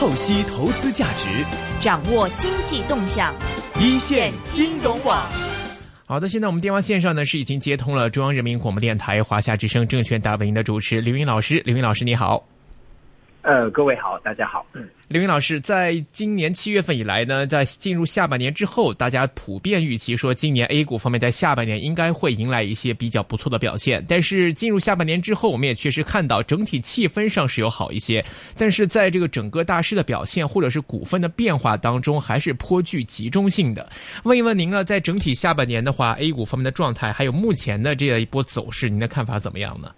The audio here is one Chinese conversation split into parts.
透析投资价值，掌握经济动向，一线金融网。好的，现在我们电话线上呢是已经接通了中央人民广播电台华夏之声证券大本营的主持刘云老师，刘云老师你好。呃，各位好，大家好。嗯，刘云老师，在今年七月份以来呢，在进入下半年之后，大家普遍预期说，今年 A 股方面在下半年应该会迎来一些比较不错的表现。但是进入下半年之后，我们也确实看到整体气氛上是有好一些，但是在这个整个大势的表现或者是股份的变化当中，还是颇具集中性的。问一问您呢，在整体下半年的话，A 股方面的状态，还有目前的这样一波走势，您的看法怎么样呢？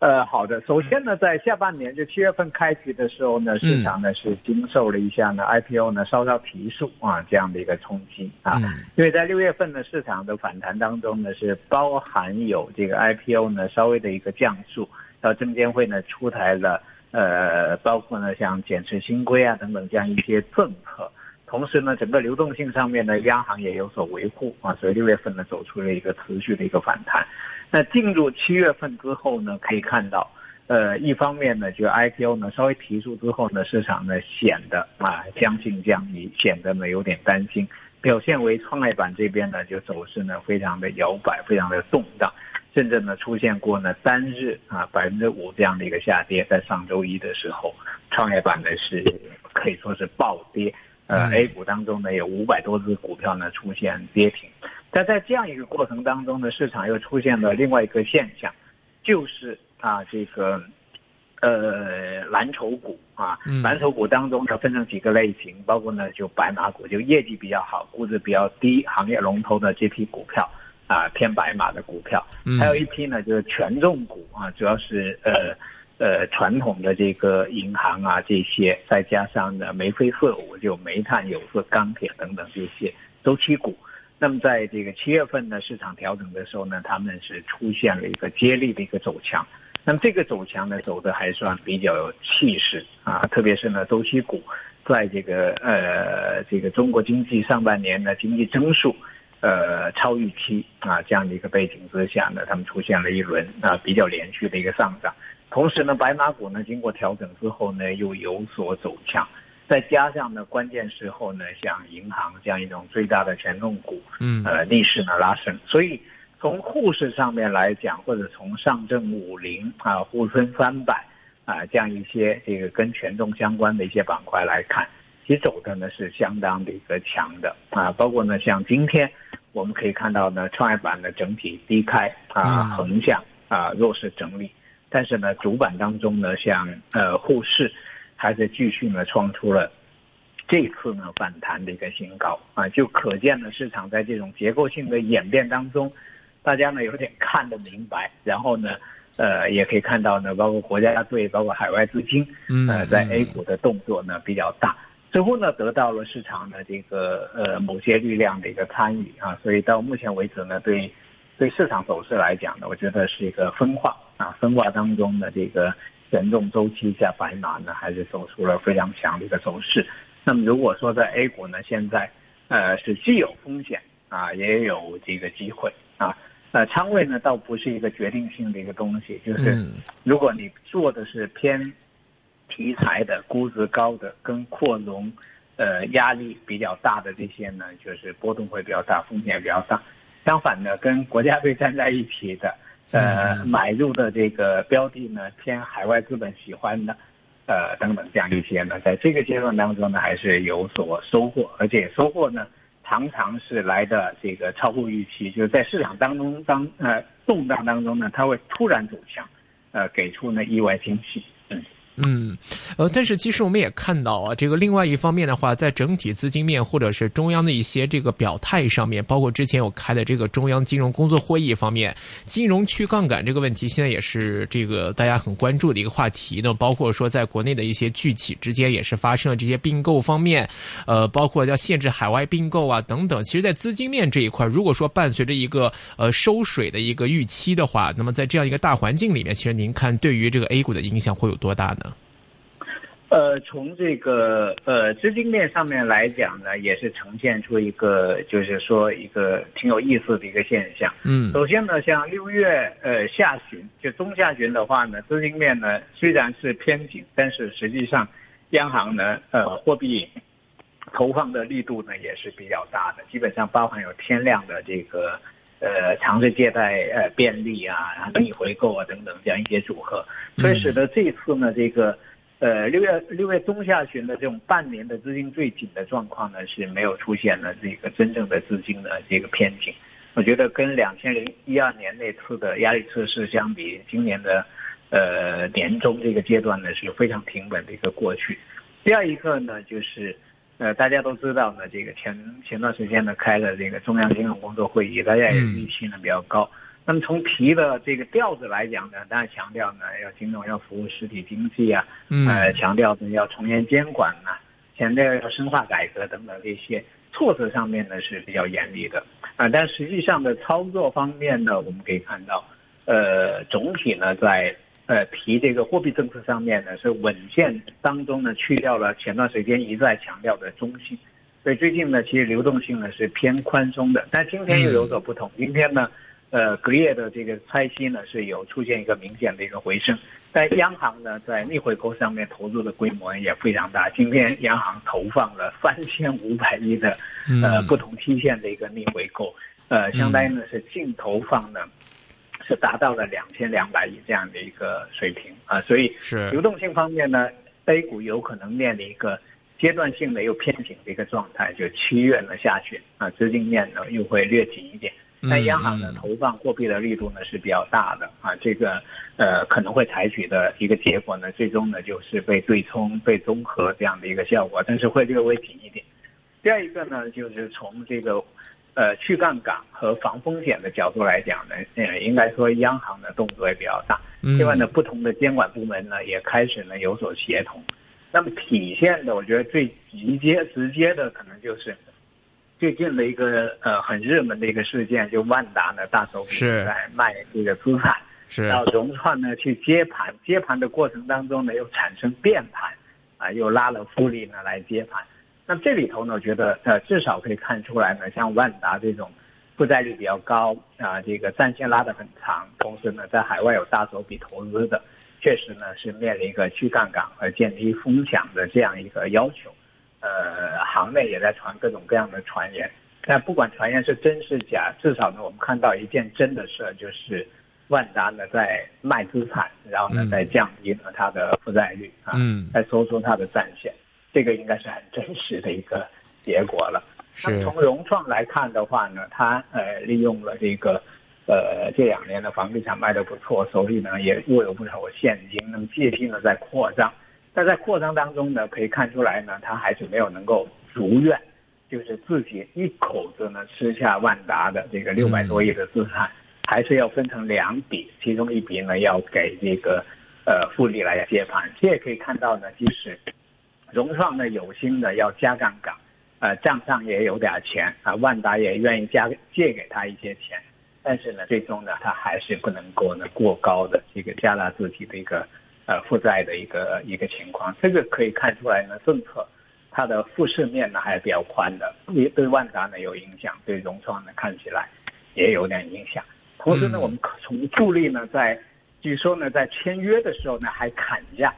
呃，好的。首先呢，在下半年就七月份开局的时候呢，市场呢是经受了一下呢 IPO 呢稍稍提速啊这样的一个冲击啊，因为在六月份呢市场的反弹当中呢，是包含有这个 IPO 呢稍微的一个降速，然后证监会呢出台了呃，包括呢像减持新规啊等等这样一些政策，同时呢整个流动性上面呢，央行也有所维护啊，所以六月份呢走出了一个持续的一个反弹。那进入七月份之后呢，可以看到，呃，一方面呢，就 IPO 呢稍微提速之后呢，市场呢显得啊将信将疑，显得呢有点担心。表现为创业板这边呢，就走势呢非常的摇摆，非常的动荡，甚至呢出现过呢单日啊百分之五这样的一个下跌。在上周一的时候，创业板呢是可以说是暴跌，呃，A 股当中呢有五百多只股票呢出现跌停。但在这样一个过程当中呢，市场又出现了另外一个现象，就是啊，这个呃蓝筹股啊，蓝筹股当中它分成几个类型，包括呢就白马股，就业绩比较好、估值比较低、行业龙头的这批股票啊，偏白马的股票，还有一批呢就是权重股啊，主要是呃呃传统的这个银行啊这些，再加上呢煤灰色舞，就煤炭、有色、钢铁等等这些周期股。那么在这个七月份呢，市场调整的时候呢，他们是出现了一个接力的一个走强。那么这个走强呢，走的还算比较有气势啊，特别是呢，周期股在这个呃这个中国经济上半年的经济增速呃超预期啊这样的一个背景之下呢，他们出现了一轮啊比较连续的一个上涨。同时呢，白马股呢经过调整之后呢，又有所走强。再加上呢，关键时候呢，像银行这样一种最大的权重股，嗯，呃，逆势呢拉升。所以从沪市上面来讲，或者从上证五零啊、沪深三百啊这样一些这个跟权重相关的一些板块来看，其实走的呢是相当的一个强的啊。包括呢，像今天我们可以看到呢，创业板的整体低开啊，横向啊弱势整理，但是呢，主板当中呢，像呃沪市。还是继续呢创出了这次呢反弹的一个新高。啊，就可见呢市场在这种结构性的演变当中，大家呢有点看得明白，然后呢呃也可以看到呢，包括国家队，包括海外资金，呃在 A 股的动作呢比较大，似乎呢得到了市场的这个呃某些力量的一个参与。啊，所以到目前为止呢，对对市场走势来讲呢，我觉得是一个分化。啊，分化当中的这个。权重周期下，白马呢还是走出了非常强的一个走势。那么如果说在 A 股呢，现在呃是既有风险啊，也有这个机会啊。呃，仓位呢倒不是一个决定性的一个东西，就是如果你做的是偏题材的、估值高的、跟扩容呃压力比较大的这些呢，就是波动会比较大，风险比较大。相反呢，跟国家队站在一起的。呃，买入的这个标的呢，偏海外资本喜欢的，呃，等等这样一些呢，在这个阶段当中呢，还是有所收获，而且收获呢，常常是来的这个超乎预期，就是在市场当中当呃动荡当中呢，它会突然走强，呃，给出呢意外惊喜。嗯，嗯呃，但是其实我们也看到啊，这个另外一方面的话，在整体资金面或者是中央的一些这个表态上面，包括之前有开的这个中央金融工作会议方面，金融去杠杆这个问题，现在也是这个大家很关注的一个话题呢。包括说在国内的一些巨企之间也是发生了这些并购方面，呃，包括要限制海外并购啊等等。其实，在资金面这一块，如果说伴随着一个呃收水的一个预期的话，那么在这样一个大环境里面，其实您看对于这个 A 股的影响会有多大呢？呃，从这个呃资金面上面来讲呢，也是呈现出一个就是说一个挺有意思的一个现象。嗯，首先呢，像六月呃下旬就中下旬的话呢，资金面呢虽然是偏紧，但是实际上央行呢，呃，货币投放的力度呢也是比较大的，基本上包含有天量的这个呃强制借贷呃便利啊、然后逆回购啊等等这样一些组合，所以使得这一次呢这个呃六月六月中下旬的这种半年的资金最紧的状况呢是没有出现了这个真正的资金的这个偏紧。我觉得跟两千零一二年那次的压力测试相比，今年的。呃，年终这个阶段呢是非常平稳的一个过去。第二一个呢，就是呃，大家都知道呢，这个前前段时间呢开了这个中央金融工作会议，大家也预期呢比较高。那么从提的这个调子来讲呢，当然强调呢要金融要服务实体经济啊，呃，强调呢要从严监管啊，强调要深化改革等等这些措施上面呢是比较严厉的啊。但实际上的操作方面呢，我们可以看到，呃，总体呢在。呃，提这个货币政策上面呢，是稳健当中呢，去掉了前段时间一再强调的中性，所以最近呢，其实流动性呢是偏宽松的。但今天又有所不同，今天呢，呃，隔夜的这个拆息呢是有出现一个明显的一个回升。但央行呢，在逆回购上面投入的规模也非常大，今天央行投放了三千五百亿的呃不同期限的一个逆回购，呃，相当于呢是净投放呢。是达到了两千两百亿这样的一个水平啊，所以是流动性方面呢，A 股有可能面临一个阶段性的又偏紧的一个状态，就七月呢下旬啊，资金面呢又会略紧一点。但央行呢投放货币的力度呢是比较大的啊，这个呃可能会采取的一个结果呢，最终呢就是被对冲、被综合这样的一个效果，但是会略微紧一点。第二一个呢，就是从这个。呃，去杠杆和防风险的角度来讲呢，呃，应该说央行的动作也比较大。另外呢，不同的监管部门呢也开始呢有所协同。那么体现的，我觉得最直接、直接的可能就是最近的一个呃很热门的一个事件，就万达呢大手笔在卖这个资产，是然后融创呢去接盘，接盘的过程当中呢又产生变盘，啊，又拉了复利呢来接盘。那这里头呢，我觉得呃，至少可以看出来呢，像万达这种负债率比较高啊，这个战线拉得很长，同时呢，在海外有大手笔投资的，确实呢是面临一个去杠杆和降低风险的这样一个要求。呃，行内也在传各种各样的传言，但不管传言是真是假，至少呢，我们看到一件真的事，就是万达呢在卖资产，然后呢在降低呢它的负债率啊，在收缩它的战线。这个应该是很真实的一个结果了。那么从融创来看的话呢，它呃利用了这个呃这两年的房地产卖的不错，手里呢也握有不少现金，那么借机呢在扩张。但在扩张当中呢，可以看出来呢，他还是没有能够如愿，就是自己一口子呢吃下万达的这个六百多亿的资产，还是要分成两笔，其中一笔呢要给这个呃富力来接盘。这也可以看到呢，即使融创呢有心的要加杠杆，呃账上也有点钱啊，万达也愿意加借给他一些钱，但是呢最终呢他还是不能够呢过高的这个加大自己的一个呃负债的一个一个情况，这个可以看出来呢政策它的复试面呢还是比较宽的，对对万达呢有影响，对融创呢看起来也有点影响。同时呢我们从助力呢在据说呢在签约的时候呢还砍价。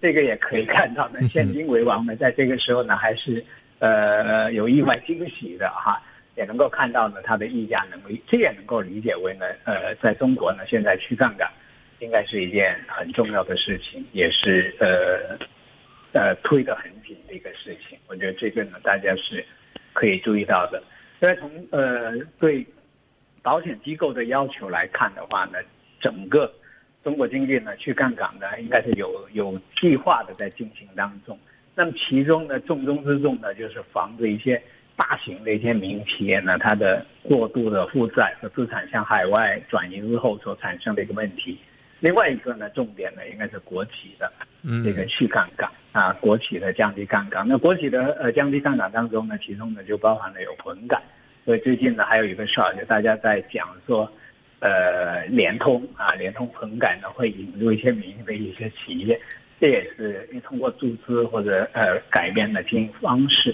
这个也可以看到呢，现金为王呢，在这个时候呢，还是呃有意外惊喜的哈，也能够看到呢它的溢价能力，这也能够理解为呢，呃，在中国呢，现在去杠杆应该是一件很重要的事情，也是呃呃推得很紧的一个事情。我觉得这个呢，大家是可以注意到的。所以从呃对保险机构的要求来看的话呢，整个。中国经济呢，去杠杆呢，应该是有有计划的在进行当中。那么其中呢，重中之重呢，就是防止一些大型的一些民营企业呢，它的过度的负债和资产向海外转移之后所产生的一个问题。另外一个呢，重点呢，应该是国企的这个去杠杆啊，国企的降低杠杆。那国企的呃降低杠杆当中呢，其中呢就包含了有混改。所以最近呢，还有一个事儿，就大家在讲说。呃，联通啊，联通混改呢会引入一些民营的一些企业，这也是通过注资或者呃改变的经营方式、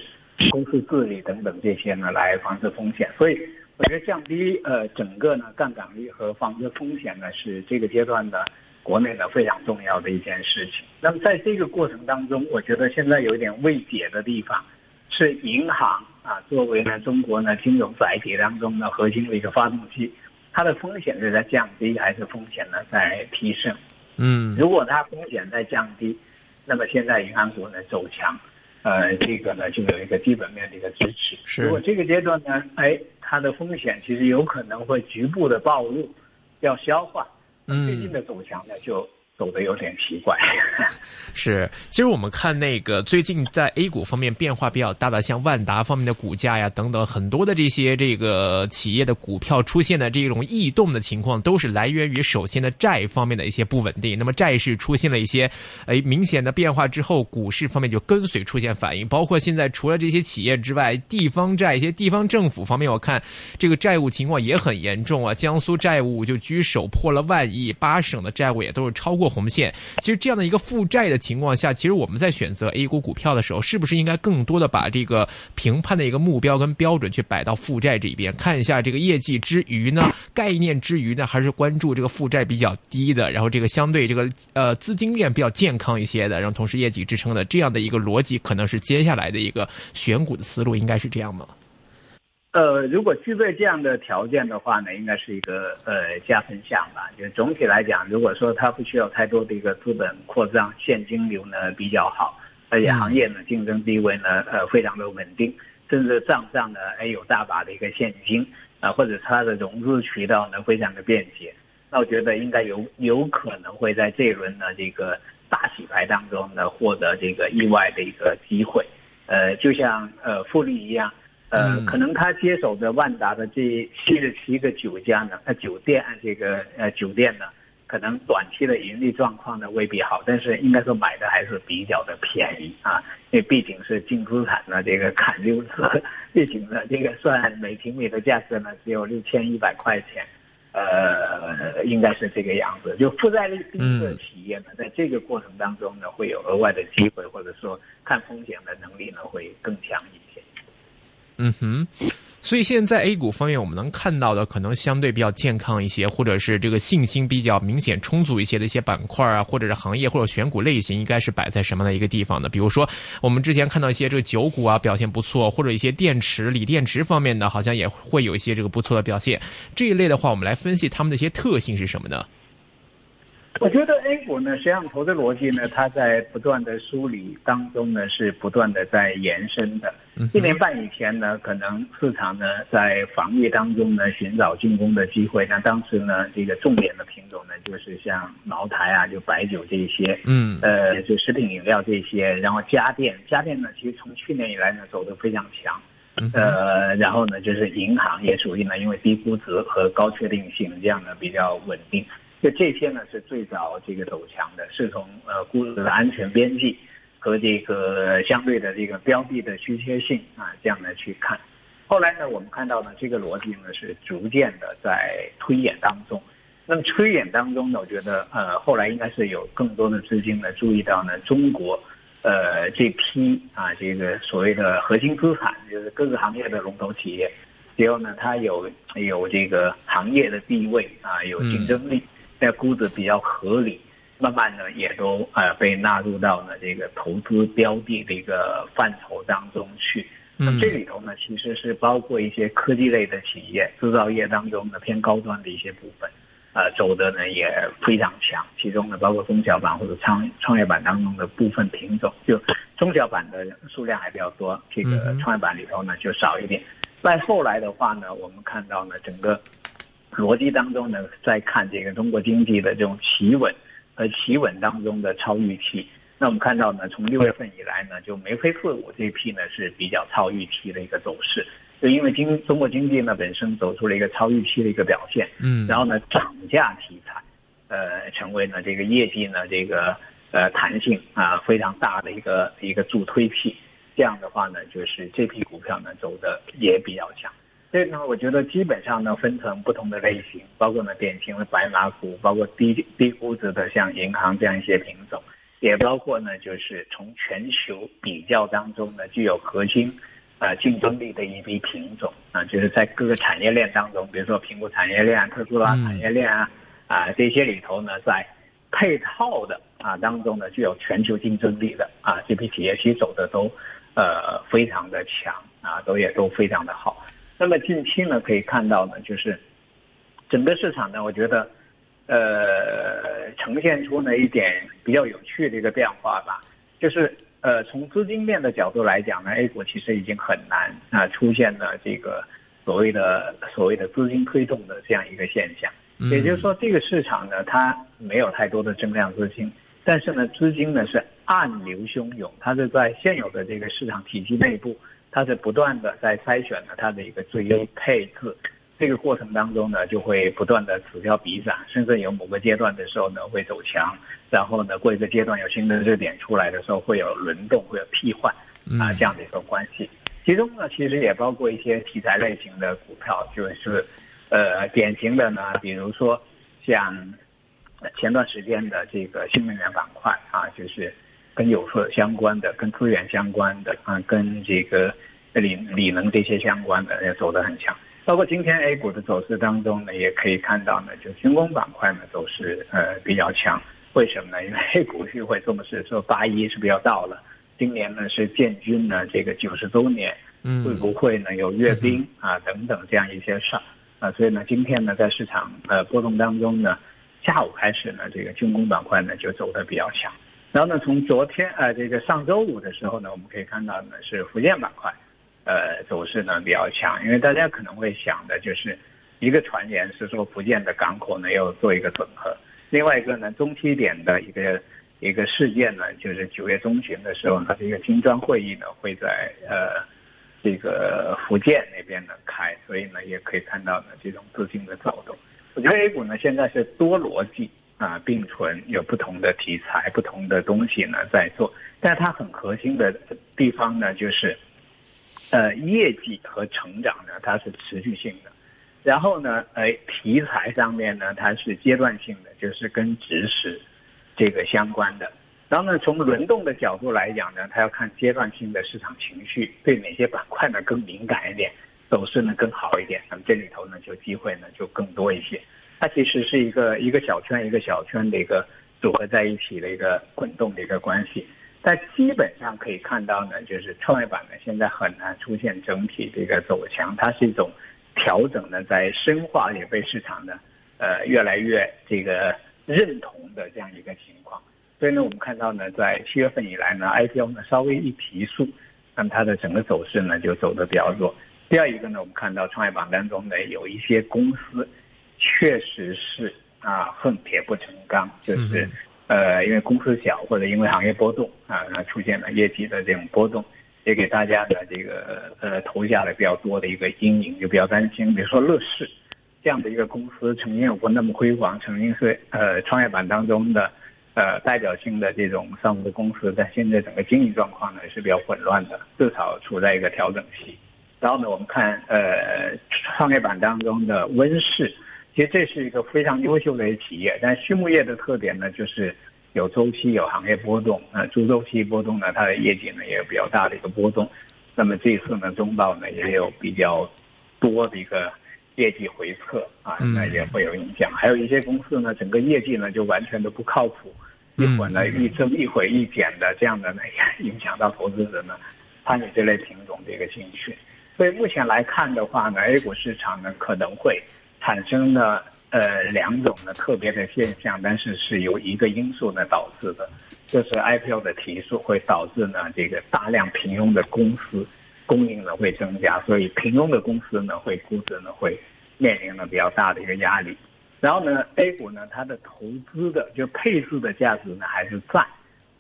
公司治理等等这些呢来防止风险。所以我觉得降低呃整个呢杠杆率和防止风险呢是这个阶段的国内呢非常重要的一件事情。那么在这个过程当中，我觉得现在有一点未解的地方，是银行啊作为呢中国呢金融载体当中的核心的一个发动机，它的风险是在降低还是风险呢在提升？嗯，如果它风险在降低，那么现在银行股呢走强，呃，这个呢就有一个基本面的一个支持。是如果这个阶段呢，哎，它的风险其实有可能会局部的暴露，要消化。嗯最近的走强呢，就走的有点奇怪。是，其实我们看那个最近在 A 股方面变化比较大的，像万达方面的股价呀等等，很多的这些这个企业的股票出现的这种异动的情况，都是来源于首先的债方面的一些不稳定。那么债市出现了一些诶明显的变化之后，股市方面就跟随出现反应。包括现在除了这些企业之外，地方债一些地方政府方面，我看这个债务情况也很严重啊。江苏债务就居首，破了万亿，八省的债务也都是超过红线。其实这样的一个负债的情况下，其实我们在选择 A 股股票的时候，是不是应该更多的把这个评判的一个目标跟标准去摆到负债这一边，看一下这个业绩之余呢，概念之余呢，还是关注这个负债比较低的，然后这个相对这个呃资金链比较健康一些的，然后同时业绩支撑的这样的一个逻辑，可能是接下来的一个选股的思路，应该是这样吗？呃，如果具备这样的条件的话呢，应该是一个呃加分项吧。就总体来讲，如果说它不需要太多的一个资本扩张，现金流呢比较好，而且行业呢竞争地位呢呃非常的稳定，甚至账上呢哎有大把的一个现金啊、或者它的融资渠道呢非常的便捷，那我觉得应该有有可能会在这一轮呢这个大洗牌当中呢获得这个意外的一个机会。呃，就像呃复利一样。呃，嗯可能他接手的万达的这七十七个酒家呢，呃，酒店这个呃酒店呢，可能短期的盈利状况呢未必好，但是应该说买的还是比较的便宜啊，因为毕竟是净资产呢这个砍六折，毕竟呢这个算每平米的价格呢只有六千一百块钱，呃，应该是这个样子。就负债率低的企业呢，在这个过程当中呢，会有额外的机会，或者说看风险的能力呢会更强一些。嗯哼，所以现在 A 股方面，我们能看到的可能相对比较健康一些，或者是这个信心比较明显充足一些的一些板块啊，或者是行业或者选股类型，应该是摆在什么的一个地方的？比如说，我们之前看到一些这个酒股啊表现不错，或者一些电池、锂电池方面的，好像也会有一些这个不错的表现。这一类的话，我们来分析它们的一些特性是什么呢？我觉得 A 股呢，实际上投资逻辑呢，它在不断的梳理当中呢，是不断的在延伸的。一年半以前呢，可能市场呢在防御当中呢寻找进攻的机会。那当时呢，这个重点的品种呢，就是像茅台啊，就白酒这些，嗯，呃，就食品饮料这些，然后家电，家电呢，其实从去年以来呢走得非常强。呃，然后呢，就是银行也属于呢，因为低估值和高确定性，这样呢比较稳定。就这些呢是最早这个走强的，是从呃估值的安全边际和这个相对的这个标的的稀缺性啊，这样来去看。后来呢，我们看到呢，这个逻辑呢是逐渐的在推演当中。那么推演当中呢，我觉得呃后来应该是有更多的资金呢注意到呢中国呃这批啊这个所谓的核心资产，就是各个行业的龙头企业，结果呢它有有这个行业的地位啊，有竞争力。在估值比较合理，慢慢呢也都呃被纳入到呢这个投资标的的一个范畴当中去。那这里头呢其实是包括一些科技类的企业、制造业当中的偏高端的一些部分，呃走的呢也非常强。其中呢包括中小板或者创创业板当中的部分品种，就中小板的数量还比较多，这个创业板里头呢就少一点。再后来的话呢，我们看到呢整个。逻辑当中呢，在看这个中国经济的这种企稳和企稳当中的超预期。那我们看到呢，从六月份以来呢，就眉飞色舞这一批呢是比较超预期的一个走势。就因为经中国经济呢本身走出了一个超预期的一个表现，嗯，然后呢涨价题材，呃，成为呢这个业绩呢这个呃弹性啊非常大的一个一个助推器。这样的话呢，就是这批股票呢走的也比较强。所以呢，我觉得基本上呢分成不同的类型，包括呢典型的白马股，包括低低估值的像银行这样一些品种，也包括呢就是从全球比较当中呢具有核心呃竞争力的一批品种啊，就是在各个产业链当中，比如说苹果产业链、特斯拉产业链啊啊这些里头呢，在配套的啊当中呢，具有全球竞争力的啊这批企业，其实走的都呃非常的强啊，都也都非常的好。那么近期呢，可以看到呢，就是整个市场呢，我觉得呃呈现出呢一点比较有趣的一个变化吧，就是呃从资金面的角度来讲呢，A 股其实已经很难啊出现了这个所谓的所谓的资金推动的这样一个现象。也就是说，这个市场呢，它没有太多的增量资金，但是呢，资金呢是暗流汹涌，它是在现有的这个市场体系内部，它是不断的在筛选呢它的一个最优配置，这个过程当中呢，就会不断的此消彼长，甚至有某个阶段的时候呢会走强，然后呢过一个阶段有新的热点出来的时候会有轮动，会有替换啊这样的一个关系，其中呢其实也包括一些题材类型的股票，就是。呃，典型的呢，比如说像前段时间的这个新能源板块啊，就是跟有色相关的、跟资源相关的啊，跟这个锂锂能这些相关的也走得很强。包括今天 A 股的走势当中呢，也可以看到呢，就军工板块呢走势呃比较强。为什么呢？因为 A 股是会重视说八一是不是要到了？今年呢是建军呢这个九十周年，会不会呢有阅兵啊等等这样一些事儿？啊，所以呢，今天呢，在市场呃波动当中呢，下午开始呢，这个军工板块呢就走得比较强。然后呢，从昨天呃这个上周五的时候呢，我们可以看到呢是福建板块，呃走势呢比较强。因为大家可能会想的就是一个传言是说福建的港口呢要做一个整合，另外一个呢中期点的一个一个事件呢，就是九月中旬的时候呢，这个金砖会议呢会在呃。这个福建那边呢开，所以呢也可以看到呢这种资金的躁动。我觉得 A 股呢现在是多逻辑啊并存，有不同的题材、不同的东西呢在做，但它很核心的地方呢就是，呃业绩和成长呢它是持续性的，然后呢哎题材上面呢它是阶段性的，就是跟知识这个相关的。然后呢，从轮动的角度来讲呢，它要看阶段性的市场情绪，对哪些板块呢更敏感一点，走势呢更好一点，那么这里头呢就机会呢就更多一些。它其实是一个一个小圈一个小圈的一个组合在一起的一个滚动的一个关系。但基本上可以看到呢，就是创业板呢现在很难出现整体的一个走强，它是一种调整呢在深化也被市场呢呃越来越这个认同的这样一个情况。所以呢，我们看到呢，在七月份以来呢，IPO 呢稍微一提速，那么它的整个走势呢就走得比较弱。第二一个呢，我们看到创业板当中呢有一些公司，确实是啊恨铁不成钢，就是呃因为公司小或者因为行业波动啊，然后出现了业绩的这种波动，也给大家的这个呃投下了比较多的一个阴影，就比较担心。比如说乐视这样的一个公司，曾经有过那么辉煌，曾经是呃创业板当中的。呃，代表性的这种上市公司，但现在整个经营状况呢是比较混乱的，至少处在一个调整期。然后呢，我们看呃创业板当中的温氏，其实这是一个非常优秀的一个企业，但畜牧业的特点呢就是有周期、有行业波动。呃，猪周期波动呢，它的业绩呢也有比较大的一个波动。那么这次呢，中报呢也有比较多的一个业绩回撤啊，那也会有影响。还有一些公司呢，整个业绩呢就完全都不靠谱。一会儿呢一增一会一减的这样的呢，影响到投资者呢参与这类品种的一个兴趣。所以目前来看的话呢，A 股市场呢可能会产生了呃两种呢特别的现象，但是是由一个因素呢导致的，就是 IPO 的提速会导致呢这个大量平庸的公司供应呢会增加，所以平庸的公司呢会估值呢会面临了比较大的一个压力。然后呢，A 股呢，它的投资的就配置的价值呢还是在，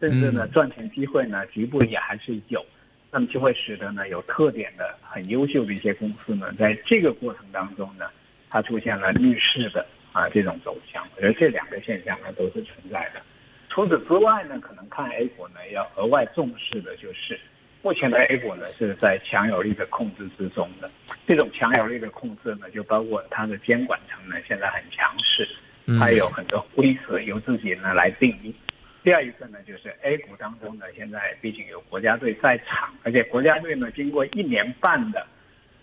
甚至呢赚钱机会呢局部也还是有，那么就会使得呢有特点的很优秀的一些公司呢，在这个过程当中呢，它出现了逆势的啊这种走向，我觉得这两个现象呢都是存在的。除此之外呢，可能看 A 股呢要额外重视的就是。目前的 A 股呢是在强有力的控制之中的，这种强有力的控制呢，就包括它的监管层呢现在很强势，它有很多规则由自己呢来定义。第二一个呢，就是 A 股当中呢，现在毕竟有国家队在场，而且国家队呢经过一年半的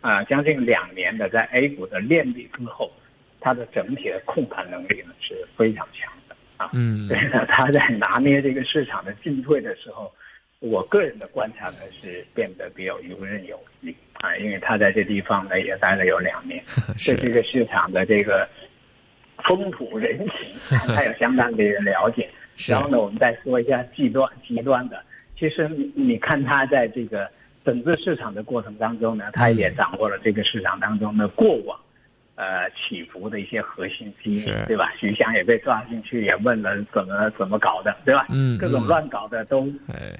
啊将近两年的在 A 股的练力之后，它的整体的控盘能力呢是非常强的啊。嗯，所以呢，他在拿捏这个市场的进退的时候，我个人的观察呢是变得比较游刃有余啊，因为他在这地方呢也待了有两年，对这个市场的这个风土人情，他有相当的一个了解。然后呢，我们再说一下极端极端的，其实你你看他在这个整个市场的过程当中呢，他也掌握了这个市场当中的过往。呃，起伏的一些核心机密，对吧？徐翔也被抓进去，也问了怎么怎么搞的，对吧？嗯，各种乱搞的都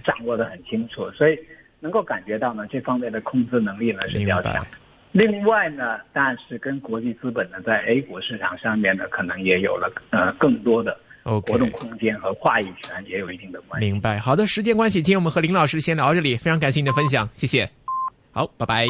掌握的很清楚，所以能够感觉到呢，这方面的控制能力呢是比较强。另外呢，但是跟国际资本呢在 A 股市场上面呢，可能也有了呃更多的活动空间和话语权，也有一定的关系。明白。好的，时间关系，今天我们和林老师先聊到这里，非常感谢你的分享，谢谢。好，拜拜。